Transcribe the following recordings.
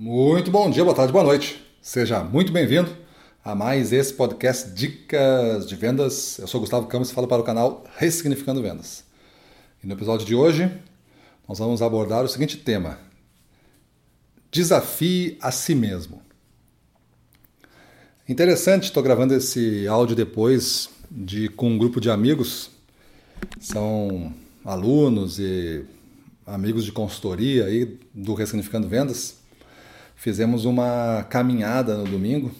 Muito bom dia, boa tarde, boa noite. Seja muito bem-vindo a mais esse podcast Dicas de Vendas. Eu sou Gustavo Campos e falo para o canal Ressignificando Vendas. E no episódio de hoje, nós vamos abordar o seguinte tema: Desafie a si mesmo. Interessante, estou gravando esse áudio depois de com um grupo de amigos. São alunos e amigos de consultoria aí do Ressignificando Vendas. Fizemos uma caminhada no domingo,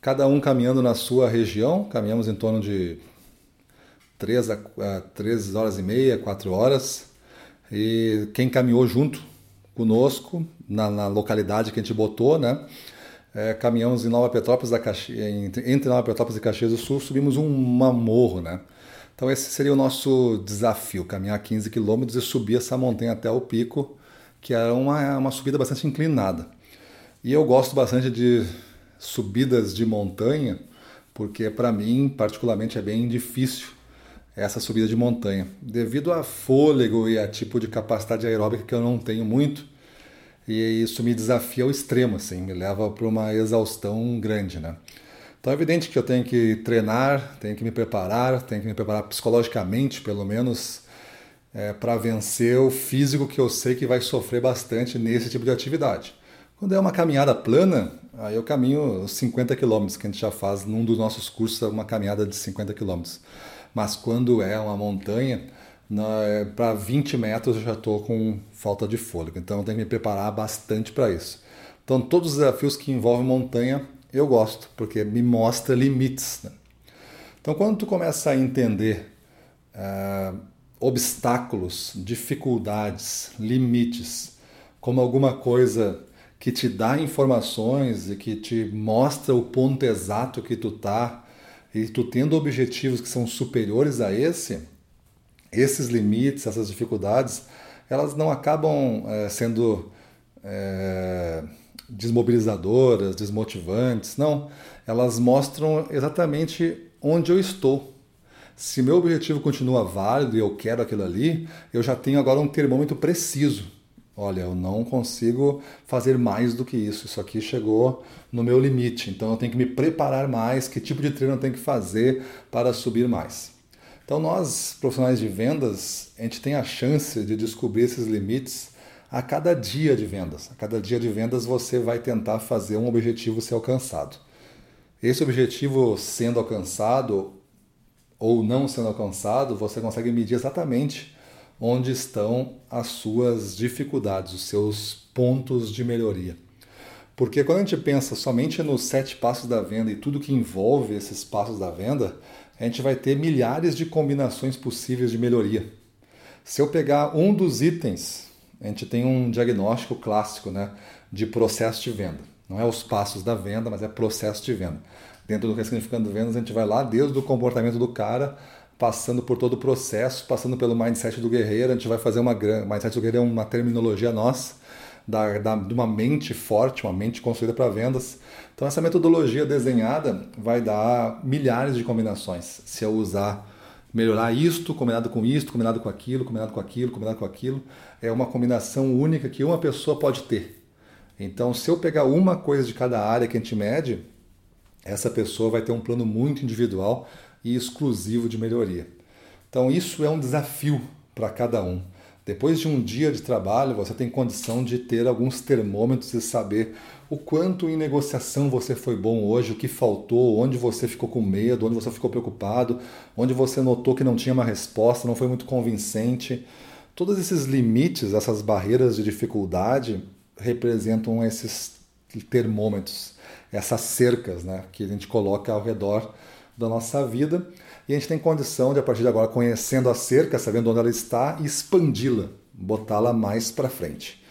cada um caminhando na sua região, caminhamos em torno de 3 a, a 3 horas e meia, 4 horas. E quem caminhou junto conosco, na, na localidade que a gente botou, né? É, caminhamos em Nova Petrópolis, da Caxi... entre Nova Petrópolis e Caxias do Sul, subimos um morro, né? Então esse seria o nosso desafio, caminhar 15 quilômetros e subir essa montanha até o pico, que era uma, uma subida bastante inclinada. E eu gosto bastante de subidas de montanha, porque para mim, particularmente, é bem difícil essa subida de montanha, devido a fôlego e a tipo de capacidade aeróbica que eu não tenho muito. E isso me desafia ao extremo, assim, me leva para uma exaustão grande, né? Então é evidente que eu tenho que treinar, tenho que me preparar, tenho que me preparar psicologicamente, pelo menos, é, para vencer o físico que eu sei que vai sofrer bastante nesse tipo de atividade. Quando é uma caminhada plana, aí eu caminho 50 quilômetros, que a gente já faz num dos nossos cursos, uma caminhada de 50 quilômetros. Mas quando é uma montanha, para 20 metros eu já estou com falta de fôlego, então eu tenho que me preparar bastante para isso. Então, todos os desafios que envolvem montanha eu gosto, porque me mostra limites. Né? Então, quando tu começa a entender uh, obstáculos, dificuldades, limites, como alguma coisa que te dá informações e que te mostra o ponto exato que tu tá e tu tendo objetivos que são superiores a esse, esses limites, essas dificuldades, elas não acabam é, sendo é, desmobilizadoras, desmotivantes, não. Elas mostram exatamente onde eu estou. Se meu objetivo continua válido e eu quero aquilo ali, eu já tenho agora um termômetro preciso olha, eu não consigo fazer mais do que isso, isso aqui chegou no meu limite, então eu tenho que me preparar mais, que tipo de treino eu tenho que fazer para subir mais. Então nós, profissionais de vendas, a gente tem a chance de descobrir esses limites a cada dia de vendas. A cada dia de vendas você vai tentar fazer um objetivo ser alcançado. Esse objetivo sendo alcançado ou não sendo alcançado, você consegue medir exatamente onde estão as suas dificuldades, os seus pontos de melhoria. Porque quando a gente pensa somente nos sete passos da venda e tudo que envolve esses passos da venda, a gente vai ter milhares de combinações possíveis de melhoria. Se eu pegar um dos itens, a gente tem um diagnóstico clássico né, de processo de venda. Não é os passos da venda, mas é processo de venda. Dentro do Ressignificando Vendas, a gente vai lá desde o comportamento do cara passando por todo o processo, passando pelo mindset do guerreiro. A gente vai fazer uma mindset do guerreiro é uma terminologia nossa, da, da, de uma mente forte, uma mente construída para vendas. Então essa metodologia desenhada vai dar milhares de combinações. Se eu usar melhorar isto, combinado com isto, combinado com aquilo, combinado com aquilo, combinado com aquilo, é uma combinação única que uma pessoa pode ter. Então, se eu pegar uma coisa de cada área que a gente mede, essa pessoa vai ter um plano muito individual e exclusivo de melhoria. Então, isso é um desafio para cada um. Depois de um dia de trabalho, você tem condição de ter alguns termômetros e saber o quanto em negociação você foi bom hoje, o que faltou, onde você ficou com medo, onde você ficou preocupado, onde você notou que não tinha uma resposta, não foi muito convincente. Todos esses limites, essas barreiras de dificuldade representam esses termômetros, essas cercas né, que a gente coloca ao redor da nossa vida e a gente tem condição de, a partir de agora, conhecendo a cerca, sabendo onde ela está, expandi-la, botá-la mais para frente.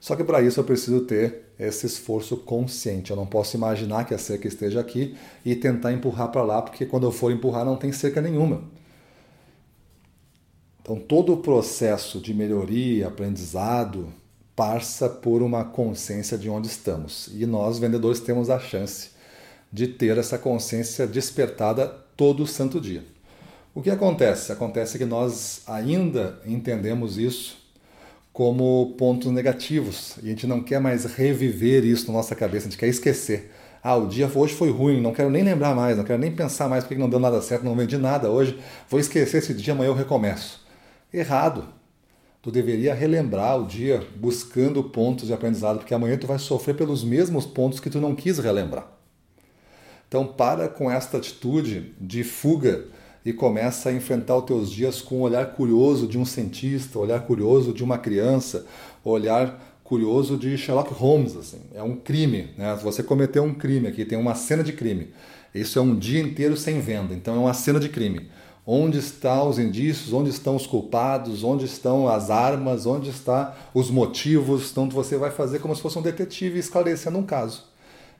Só que para isso eu preciso ter esse esforço consciente. Eu não posso imaginar que a cerca esteja aqui e tentar empurrar para lá, porque quando eu for empurrar não tem cerca nenhuma. Então todo o processo de melhoria, aprendizado, passa por uma consciência de onde estamos. E nós, vendedores, temos a chance de ter essa consciência despertada todo santo dia. O que acontece? Acontece que nós ainda entendemos isso como pontos negativos. E a gente não quer mais reviver isso na nossa cabeça, a gente quer esquecer. Ah, o dia hoje foi ruim, não quero nem lembrar mais, não quero nem pensar mais porque não deu nada certo, não vendi nada hoje, vou esquecer esse dia, amanhã eu recomeço. Errado. Tu deveria relembrar o dia buscando pontos de aprendizado, porque amanhã tu vai sofrer pelos mesmos pontos que tu não quis relembrar. Então para com esta atitude de fuga e começa a enfrentar os teus dias com o olhar curioso de um cientista, olhar curioso de uma criança, olhar curioso de Sherlock Holmes. Assim. É um crime. Né? Você cometeu um crime aqui, tem uma cena de crime. Isso é um dia inteiro sem venda, então é uma cena de crime. Onde estão os indícios, onde estão os culpados, onde estão as armas, onde estão os motivos. Então você vai fazer como se fosse um detetive esclarecendo um caso.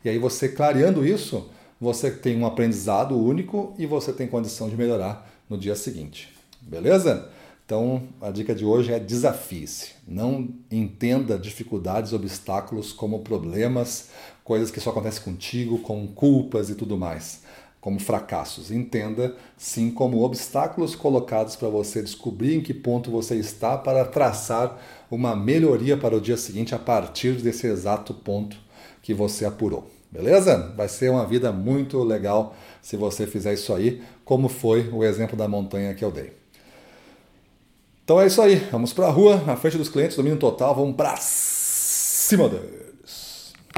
E aí você clareando isso, você tem um aprendizado único e você tem condição de melhorar no dia seguinte. Beleza? Então, a dica de hoje é desafie-se. Não entenda dificuldades, obstáculos como problemas, coisas que só acontecem contigo, como culpas e tudo mais, como fracassos. Entenda sim como obstáculos colocados para você descobrir em que ponto você está para traçar uma melhoria para o dia seguinte a partir desse exato ponto que você apurou. Beleza? Vai ser uma vida muito legal se você fizer isso aí, como foi o exemplo da montanha que eu dei. Então é isso aí. Vamos para a rua, na frente dos clientes, domínio total. Vamos para cima deles.